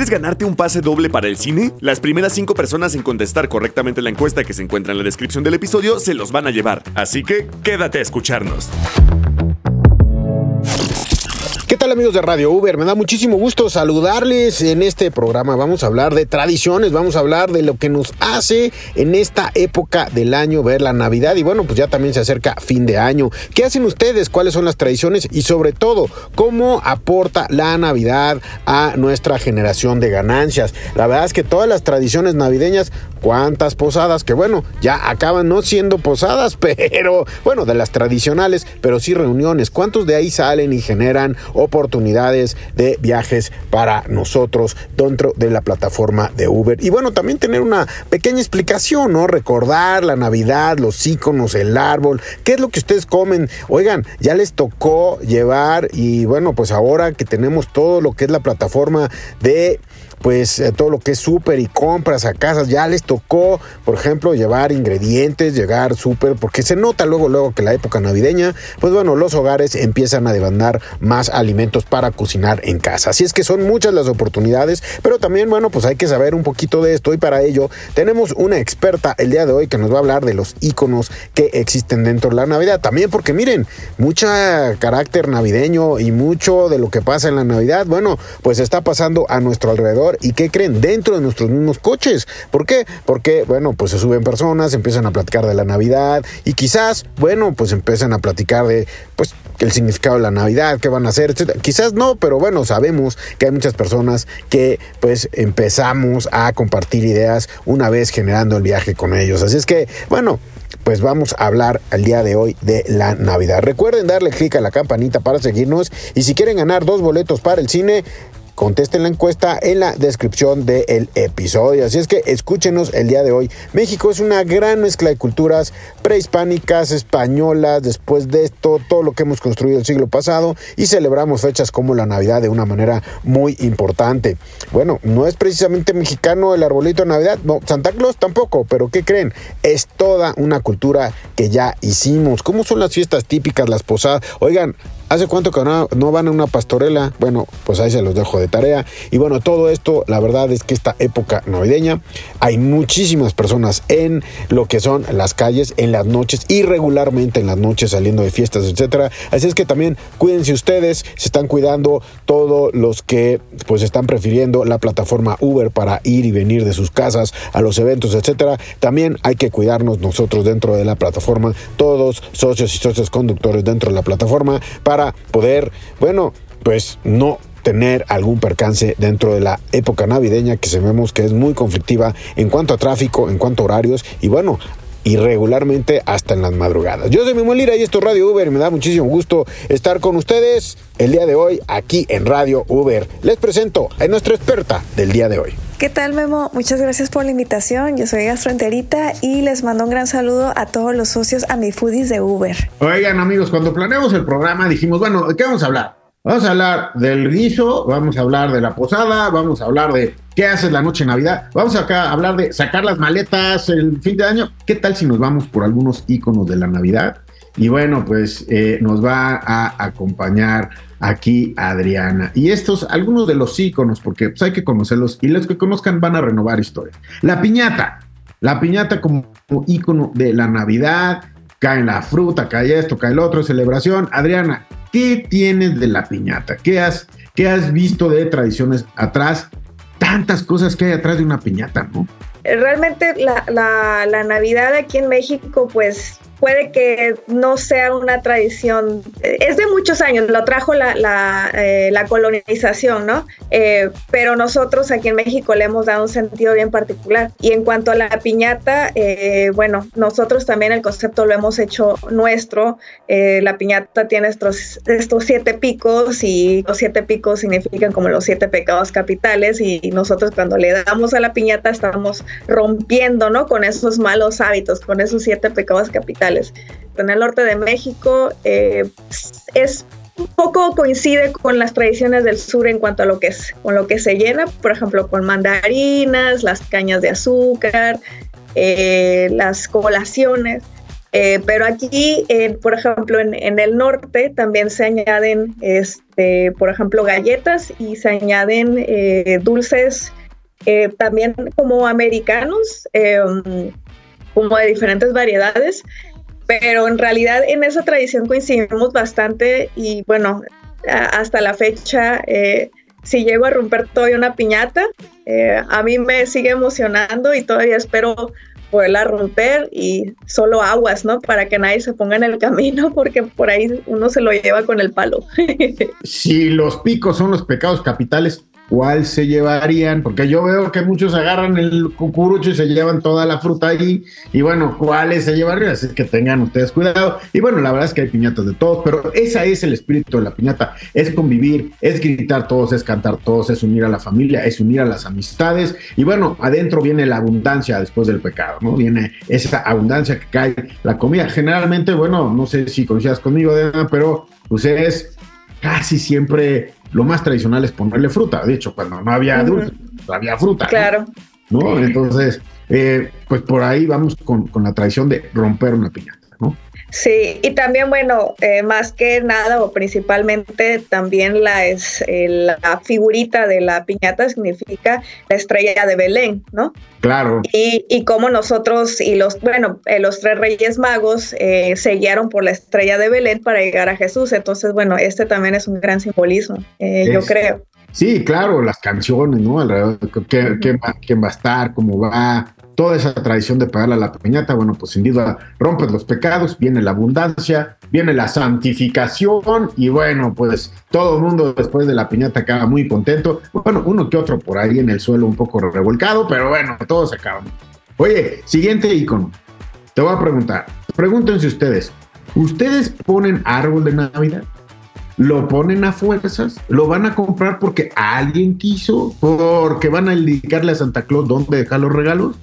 ¿Quieres ganarte un pase doble para el cine? Las primeras cinco personas en contestar correctamente la encuesta que se encuentra en la descripción del episodio se los van a llevar. Así que quédate a escucharnos. ¿Qué tal amigos de Radio Uber? Me da muchísimo gusto saludarles en este programa. Vamos a hablar de tradiciones, vamos a hablar de lo que nos hace en esta época del año ver la Navidad y bueno, pues ya también se acerca fin de año. ¿Qué hacen ustedes? ¿Cuáles son las tradiciones? Y sobre todo, ¿cómo aporta la Navidad a nuestra generación de ganancias? La verdad es que todas las tradiciones navideñas, cuántas posadas, que bueno, ya acaban no siendo posadas, pero bueno, de las tradicionales, pero sí reuniones. ¿Cuántos de ahí salen y generan oportunidades de viajes para nosotros dentro de la plataforma de Uber. Y bueno, también tener una pequeña explicación, ¿no? Recordar la Navidad, los iconos, el árbol, qué es lo que ustedes comen. Oigan, ya les tocó llevar y bueno, pues ahora que tenemos todo lo que es la plataforma de pues eh, todo lo que es súper y compras a casas, ya les tocó, por ejemplo, llevar ingredientes, llegar súper, porque se nota luego, luego que la época navideña, pues bueno, los hogares empiezan a demandar más alimentos para cocinar en casa. Así es que son muchas las oportunidades, pero también, bueno, pues hay que saber un poquito de esto y para ello tenemos una experta el día de hoy que nos va a hablar de los iconos que existen dentro de la Navidad. También porque miren, mucha carácter navideño y mucho de lo que pasa en la Navidad, bueno, pues está pasando a nuestro alrededor ¿Y qué creen? Dentro de nuestros mismos coches. ¿Por qué? Porque, bueno, pues se suben personas, empiezan a platicar de la Navidad y quizás, bueno, pues empiezan a platicar de, pues, el significado de la Navidad, qué van a hacer, etc. Quizás no, pero bueno, sabemos que hay muchas personas que pues empezamos a compartir ideas una vez generando el viaje con ellos. Así es que, bueno, pues vamos a hablar el día de hoy de la Navidad. Recuerden darle clic a la campanita para seguirnos y si quieren ganar dos boletos para el cine, Contesten la encuesta en la descripción del episodio. Así es que escúchenos el día de hoy. México es una gran mezcla de culturas prehispánicas, españolas, después de esto, todo lo que hemos construido el siglo pasado y celebramos fechas como la Navidad de una manera muy importante. Bueno, no es precisamente mexicano el arbolito de Navidad, no, Santa Claus tampoco, pero ¿qué creen? Es toda una cultura que ya hicimos. ¿Cómo son las fiestas típicas, las posadas? Oigan, ¿Hace cuánto que no, van a una pastorela? Bueno, pues ahí se los dejo de tarea. Y bueno, todo esto, la verdad es que esta época navideña hay muchísimas personas en lo que son las calles, en las noches, irregularmente en las noches saliendo de fiestas, etcétera. Así es que también cuídense ustedes, se están cuidando todos los que pues están prefiriendo la plataforma Uber para ir y venir de sus casas a los eventos, etcétera. También hay que cuidarnos nosotros dentro de la plataforma, todos socios y socios conductores dentro de la plataforma para poder, bueno, pues no tener algún percance dentro de la época navideña que sabemos que es muy conflictiva en cuanto a tráfico, en cuanto a horarios y bueno, irregularmente hasta en las madrugadas. Yo soy Memo Lira y esto es Radio Uber y me da muchísimo gusto estar con ustedes el día de hoy aquí en Radio Uber. Les presento a nuestra experta del día de hoy. ¿Qué tal Memo? Muchas gracias por la invitación. Yo soy gastroenterita y les mando un gran saludo a todos los socios Amifoodies de Uber. Oigan amigos, cuando planeamos el programa dijimos, bueno, ¿de qué vamos a hablar? Vamos a hablar del guiso, vamos a hablar de la posada, vamos a hablar de qué haces la noche de Navidad, vamos acá a hablar de sacar las maletas el fin de año. ¿Qué tal si nos vamos por algunos iconos de la Navidad? Y bueno, pues eh, nos va a acompañar aquí Adriana. Y estos, algunos de los iconos, porque pues, hay que conocerlos y los que conozcan van a renovar historia. La piñata, la piñata como icono de la Navidad, cae la fruta, cae esto, cae el otro, celebración. Adriana, ¿qué tienes de la piñata? ¿Qué has, qué has visto de tradiciones atrás? Tantas cosas que hay atrás de una piñata, ¿no? Realmente la Navidad aquí en México, pues puede que no sea una tradición, es de muchos años, lo trajo la, la, eh, colonización, ¿no? Eh, pero nosotros aquí en México le hemos dado un sentido bien particular. Y en cuanto a la piñata, eh, bueno, nosotros también el concepto lo hemos hecho nuestro. la piñata tiene estos, estos siete picos y los siete picos significan como los siete pecados capitales y nosotros cuando le damos a la piñata estamos rompiendo, ¿no? Con esos malos hábitos, con esos siete pecados capitales en el norte de México eh, es un poco coincide con las tradiciones del sur en cuanto a lo que es, con lo que se llena, por ejemplo, con mandarinas, las cañas de azúcar, eh, las colaciones. Eh, pero aquí, por ejemplo, en, el norte también se añaden, este, por ejemplo, galletas y se añaden eh, dulces eh, también como americanos, como de diferentes variedades. Pero en realidad en esa tradición coincidimos bastante y bueno, hasta la fecha si llego a romper todavía una piñata, a mí me sigue emocionando y todavía espero poderla romper y solo aguas, ¿no? Para que nadie se ponga en el camino porque por ahí uno se lo lleva con el palo. si los picos son los pecados capitales, cuál se llevarían, porque yo veo que muchos agarran el cucurucho y se llevan toda la fruta ahí, y bueno, cuáles se llevarían, así que tengan ustedes cuidado. Y bueno, la verdad es que hay piñatas de todos, pero ese es el espíritu de la piñata, es convivir, es gritar todos, es cantar todos, es unir a la familia, es unir a las amistades, y bueno, adentro viene la abundancia después del pecado, ¿no? Viene esa abundancia que cae la comida. Generalmente, bueno, no sé si coincidas conmigo, pero pues es casi siempre lo más tradicional es ponerle fruta. De hecho, cuando no había dulce, había fruta. Claro. ¿no? Entonces, eh, pues por ahí vamos con, con la tradición de romper una piñata, ¿no? Sí, y también, bueno, eh, más que nada o principalmente también la, es, eh, la figurita de la piñata significa la estrella de Belén, ¿no? Claro. Y, y como nosotros y los, bueno, eh, los tres reyes magos se guiaron por la estrella de Belén para llegar a Jesús. Entonces, bueno, este también es un gran simbolismo, yo creo. Sí, claro, las canciones, ¿no? Alrededor, ¿quién va a estar? ¿Cómo va? Toda esa tradición de pagarle a la piñata, bueno, pues sin duda rompes los pecados, viene la abundancia, viene la santificación y bueno, pues todo el mundo después de la piñata acaba muy contento. Bueno, uno que otro por ahí en el suelo un poco revolcado, pero bueno, todos acaban. Oye, siguiente icono. Te voy a preguntar, pregúntense ustedes, ¿ustedes ponen árbol de Navidad? Lo ponen a fuerzas, lo van a comprar porque alguien quiso, porque van a indicarle a Santa Claus dónde dejar los regalos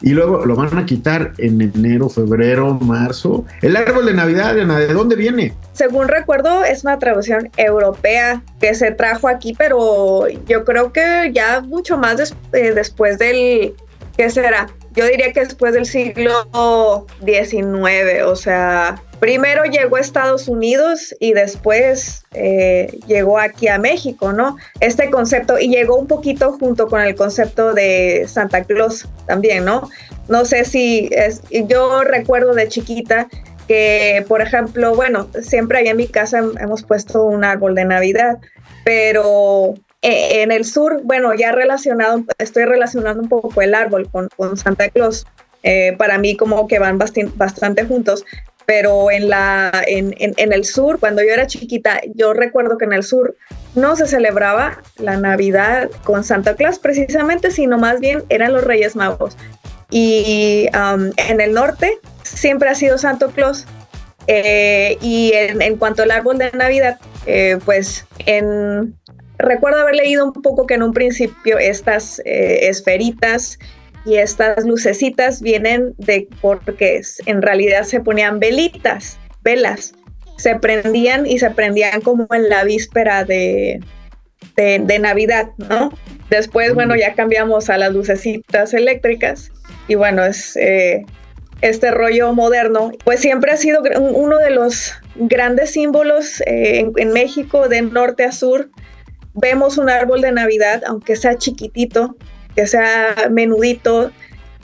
y luego lo van a quitar en enero, febrero, marzo. El árbol de Navidad, ¿de dónde viene? Según recuerdo, es una traducción europea que se trajo aquí, pero yo creo que ya mucho más eh, después del, ¿qué será? Yo diría que después del siglo XIX, o sea, primero llegó a Estados Unidos y después eh, llegó aquí a México, ¿no? Este concepto, y llegó un poquito junto con el concepto de Santa Claus también, ¿no? No sé si es, yo recuerdo de chiquita que, por ejemplo, bueno, siempre ahí en mi casa hemos puesto un árbol de Navidad, pero eh, en el sur, bueno, ya relacionado, estoy relacionando un poco el árbol con, con Santa Claus. Eh, para mí como que van bastante juntos, pero en, la, en, en, el sur, cuando yo era chiquita, yo recuerdo que en el sur no se celebraba la Navidad con Santa Claus precisamente, sino más bien eran los Reyes Magos. Y um, en el norte siempre ha sido Santo Claus. Eh, y en, cuanto al árbol de Navidad, eh, pues en, recuerdo haber leído un poco que en un principio estas eh, esferitas y estas lucecitas vienen de porque en realidad se ponían velitas, velas, se prendían y se prendían como en la víspera de, de, Navidad, ¿no? Después, bueno, ya cambiamos a las lucecitas eléctricas y bueno, es eh, este rollo moderno, pues siempre ha sido uno de los grandes símbolos eh, en México de norte a sur. Vemos un árbol de Navidad, aunque sea chiquitito, que sea menudito,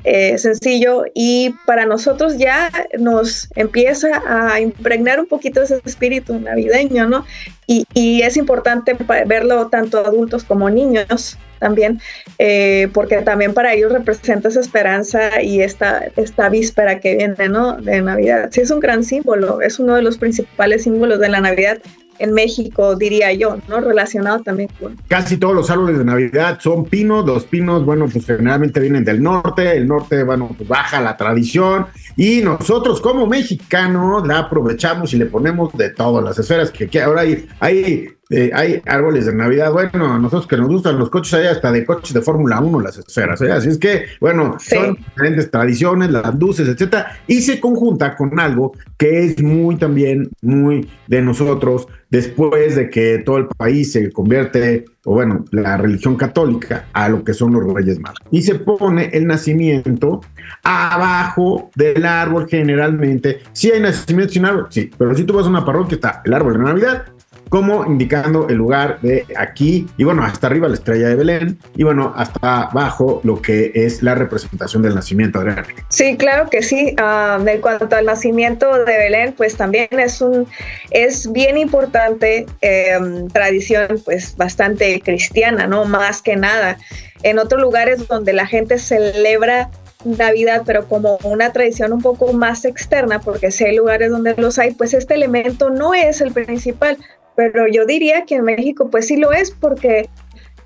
eh, sencillo y para nosotros ya nos empieza a impregnar un poquito ese espíritu navideño, ¿no? Y, es importante verlo tanto adultos como niños también, eh, porque también para ellos representa esa esperanza y esta, esta víspera que viene, ¿no? De Navidad. Sí, es un gran símbolo, es uno de los principales símbolos de la Navidad en México, diría yo, ¿no? Relacionado también con... Casi todos los árboles de Navidad son pinos, los pinos, bueno, pues generalmente vienen del norte, el norte, bueno, pues baja la tradición. Y nosotros como mexicanos la aprovechamos y le ponemos de todas las esferas que, que ahora hay, hay eh, hay árboles de Navidad. Bueno, a nosotros que nos gustan los coches, hay hasta de coches de Fórmula 1 las esferas. ¿eh? Así es que, bueno, son diferentes tradiciones, las luces, etcétera, y se conjunta con algo que es muy también, muy de nosotros, después de que todo el país se convierte, o bueno, la religión católica, a lo que son los Reyes Magos. Y se pone el nacimiento abajo del árbol generalmente. Si hay nacimiento sin árbol, sí, pero si tú vas a una parroquia está el árbol de Navidad como indicando el lugar de aquí, y bueno, hasta arriba la estrella de Belén, y bueno, hasta abajo lo que es la representación del nacimiento, Adriana. Sí, claro que sí. Uh, en cuanto al nacimiento de Belén, pues también es un, es bien importante, em, tradición pues bastante cristiana, ¿no? Más que nada. En otros lugares donde la gente celebra Navidad, pero como una tradición un poco más externa, porque si hay lugares donde los hay, pues este elemento no es el principal, pero yo diría que en México pues sí lo es porque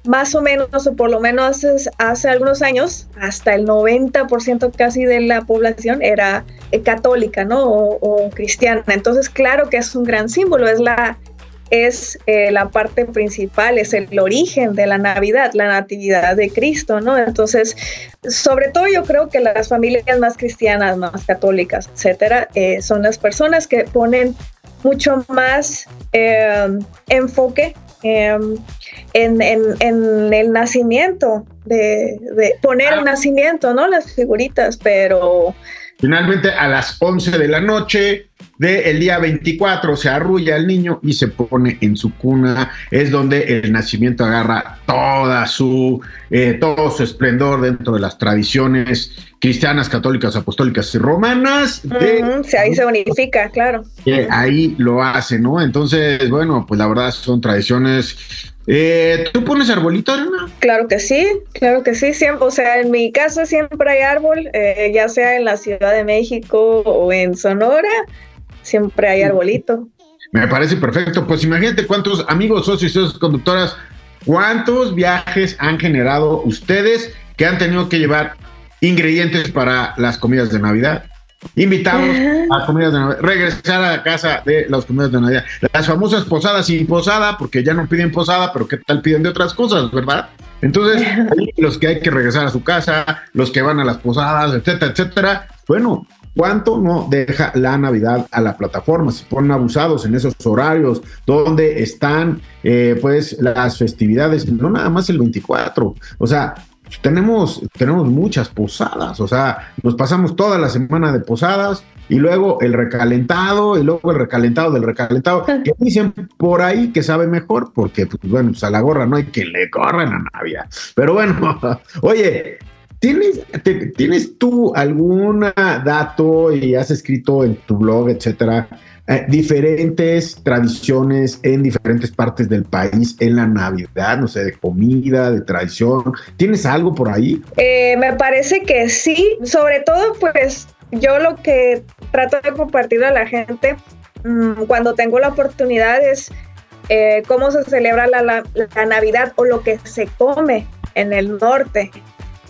más o menos, o por lo menos hace, algunos años, hasta el 90% casi de la población era eh, católica, ¿no? O, cristiana. Entonces, claro que es un gran símbolo, es la, es eh, la parte principal, es el origen de la Navidad, la natividad de Cristo, ¿no? Entonces, sobre todo yo creo que las familias más cristianas, más católicas, etcétera, eh, son las personas que ponen mucho más em, enfoque em, en, el nacimiento, de, poner el nacimiento, ¿no? Las figuritas, pero... Finalmente a las 11 de la noche del día 24 se arrulla el niño y se pone en su cuna. Es donde el nacimiento agarra toda su, eh, todo su esplendor dentro de las tradiciones cristianas, católicas, apostólicas y romanas. ahí se unifica, claro. ahí lo hace, ¿no? Entonces, bueno, pues la verdad son tradiciones eh, ¿Tú pones arbolito, Arena? Claro que sí, claro que sí. Siempre, o sea, en mi casa siempre hay árbol, eh, ya sea en la Ciudad de México o en Sonora siempre hay arbolito. Me parece perfecto. Pues imagínate cuántos amigos, socios y socios conductoras, cuántos viajes han generado ustedes que han tenido que llevar ingredientes para las comidas de Navidad. Invitados a comidas de Navidad, regresar a casa de las comidas de Navidad. Las famosas posadas sin posada, porque ya no piden posada, pero ¿qué tal piden de otras cosas, verdad? Entonces, los que hay que regresar a su casa, los que van a las posadas, etcétera, etcétera. Bueno, ¿Cuánto no deja la Navidad a la plataforma? Se ponen abusados en esos horarios donde están eh, pues las festividades, no nada más el 24. O sea, tenemos, tenemos muchas posadas, o sea, nos pasamos toda la semana de posadas y luego el recalentado y luego el recalentado del recalentado, que dicen por ahí que sabe mejor, porque pues, bueno, pues a la gorra no hay que le corren a Navidad. Pero bueno, oye, ¿Tienes, ¿Tienes tú algún dato y has escrito en tu blog, etcétera, eh, diferentes tradiciones en diferentes partes del país en la Navidad, no sé, de comida, de tradición? ¿Tienes algo por ahí? Eh, me parece que sí, sobre todo pues yo lo que trato de compartir a la gente mm, cuando tengo la oportunidad es eh, cómo se celebra la Navidad o lo que se come en el norte.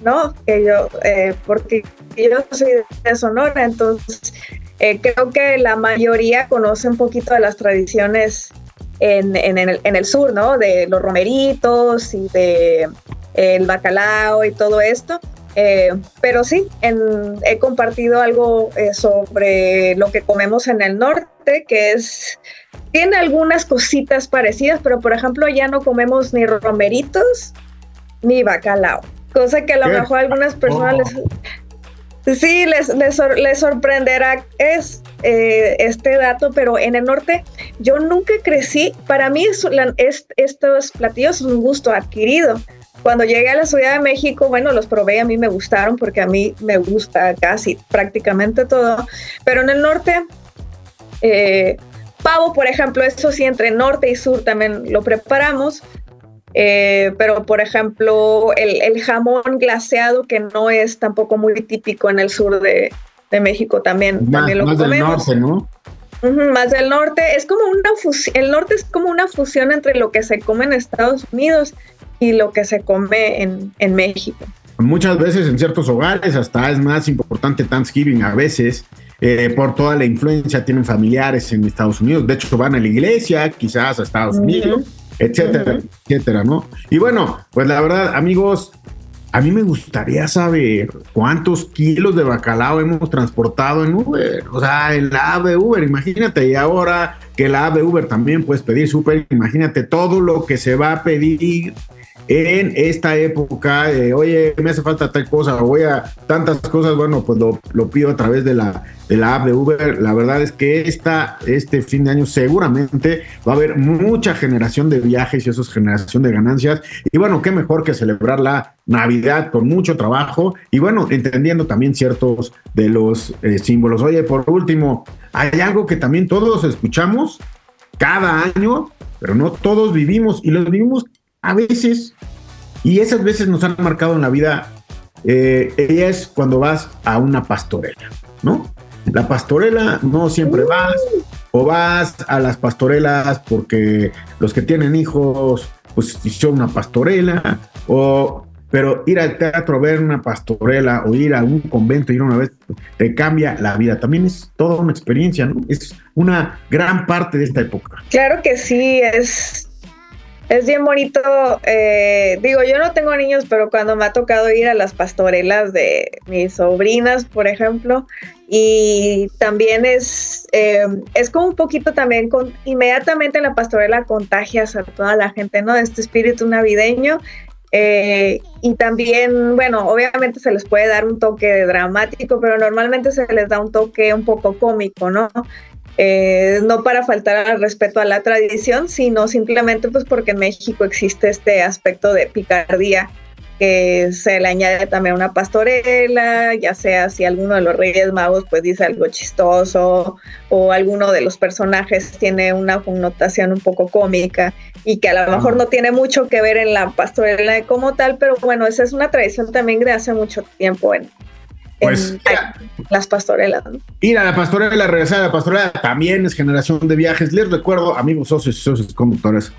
¿No? Que yo, eh, porque yo soy de Sonora, entonces eh, creo que la mayoría conoce un poquito de las tradiciones en, el, sur, ¿no? De los romeritos y de el bacalao y todo esto. Eh, pero sí, he compartido algo sobre lo que comemos en el norte, que es, tiene algunas cositas parecidas, pero por ejemplo ya no comemos ni romeritos ni bacalao cosa que a lo mejor a algunas personas les, sí les, les, sorprenderá es eh, este dato, pero en el norte yo nunca crecí, para mí es, estos platillos son un gusto adquirido. Cuando llegué a la Ciudad de México, bueno, los probé, a mí me gustaron porque a mí me gusta casi prácticamente todo, pero en el norte, eh, pavo, por ejemplo, eso sí, entre norte y sur también lo preparamos, eh, pero, por ejemplo, el, jamón glaseado, que no es tampoco muy típico en el sur de, México, también, también lo más Del norte, ¿no? más del norte. Es como una fusión, el norte es como una fusión entre lo que se come en Estados Unidos y lo que se come en, México. Muchas veces en ciertos hogares hasta es más importante Thanksgiving a veces. Eh, por toda la influencia, tienen familiares en Estados Unidos, de hecho van a la iglesia, quizás a Estados Unidos, etcétera, etcétera, ¿no? Y bueno, pues la verdad, amigos, a mí me gustaría saber cuántos kilos de bacalao hemos transportado en Uber. O sea, en la app de Uber, imagínate. Y ahora que la app de Uber también puedes pedir súper, imagínate todo lo que se va a pedir en esta época, oye, me hace falta tal cosa, voy a tantas cosas, bueno, pues lo, pido a través de la, de la app de Uber. La verdad es que esta, este fin de año seguramente va a haber mucha generación de viajes y eso es generación de ganancias. Y bueno, qué mejor que celebrar la Navidad con mucho trabajo y bueno, entendiendo también ciertos de los eh, símbolos. Oye, por último, hay algo que también todos escuchamos cada año, pero no todos vivimos y lo vivimos a veces, y esas veces nos han marcado en la vida, eh, es cuando vas a una pastorela, ¿no? La pastorela no siempre vas, o vas a las pastorelas porque los que tienen hijos, pues son una pastorela, o pero ir al teatro ver una pastorela o ir a un convento, ir una vez, te cambia la vida. También es toda una experiencia, ¿no? Es una gran parte de esta época. Claro que sí, es es bien bonito, eh, digo, yo no tengo niños, pero cuando me ha tocado ir a las pastorelas de mis sobrinas, por ejemplo, y también es, eh, es como un poquito también, con, inmediatamente en la pastorela contagias a toda la gente, ¿no? Este espíritu navideño. Eh, y también, bueno, obviamente se les puede dar un toque dramático, pero normalmente se les da un toque un poco cómico, ¿no? Eh, no para faltar al respeto a la tradición, sino simplemente pues porque en México existe este aspecto de picardía que se le añade también una pastorela, ya sea si alguno de los Reyes Magos pues dice algo chistoso o alguno de los personajes tiene una connotación un poco cómica y que a lo mejor no tiene mucho que ver en la pastorela como tal, pero bueno, esa es una tradición también de hace mucho tiempo en, pues, las pastorelas. Ir a la pastorela, regresar a la pastorela, también es generación de viajes. Les recuerdo, amigos socios y socios conductores,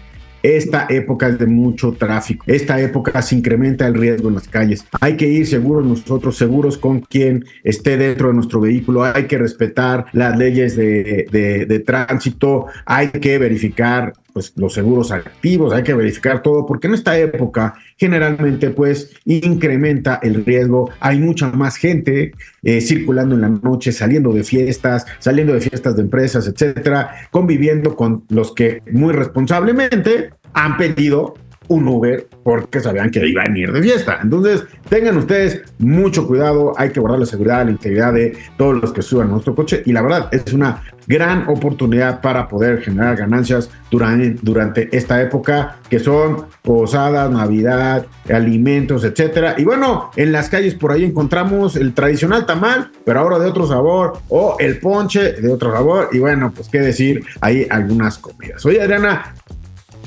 esta época es de mucho tráfico. Esta época se incrementa el riesgo en las calles. Hay que ir seguros nosotros, seguros con quien esté dentro de nuestro vehículo. Hay que respetar las leyes de, de tránsito. Hay que verificar pues los seguros activos, hay que verificar todo, porque en esta época generalmente pues incrementa el riesgo, hay mucha más gente eh, circulando en la noche, saliendo de fiestas, saliendo de fiestas de empresas, etcétera, conviviendo con los que muy responsablemente han pedido un Uber porque sabían que iban a ir de fiesta. Entonces, tengan ustedes mucho cuidado, hay que guardar la seguridad, la integridad de todos los que suban nuestro coche y la verdad es una gran oportunidad para poder generar ganancias durante, durante esta época que son posadas, navidad, alimentos, etcétera. Y bueno, en las calles por ahí encontramos el tradicional tamal, pero ahora de otro sabor, o el ponche de otro sabor. Y bueno, pues qué decir, hay algunas comidas. Oye, Adriana,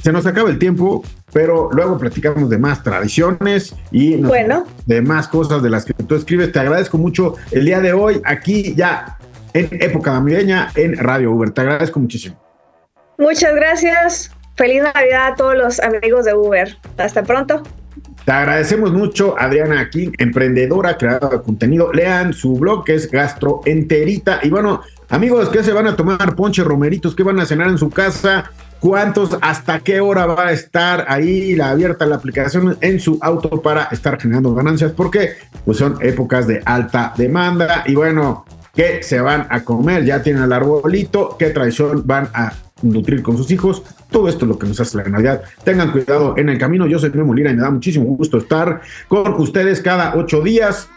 se nos acaba el tiempo, pero luego platicamos de más tradiciones y de más cosas de las que tú escribes. Te agradezco mucho el día de hoy aquí ya en época navideña en Radio Uber. Te agradezco muchísimo. Muchas gracias. Feliz Navidad a todos los amigos de Uber. Hasta pronto. Te agradecemos mucho, Adriana aquí, emprendedora, creadora de contenido. Lean su blog que es Gastroenterita. Y bueno, amigos, ¿qué se van a tomar? Ponche romeritos, ¿qué van a cenar en su casa? Cuántos, hasta qué hora va a estar ahí la abierta la aplicación en su auto para estar generando ganancias, porque pues son épocas de alta demanda y bueno, ¿qué se van a comer? Ya tienen el arbolito, qué tradición van a nutrir con sus hijos. Todo esto es lo que nos hace la Navidad. Tengan cuidado en el camino. Yo soy Memo Lira y me da muchísimo gusto estar con ustedes cada ocho días.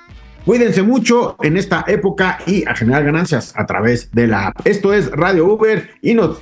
Cuídense mucho en esta época y a generar ganancias a través de la app. Esto es Radio Uber y nos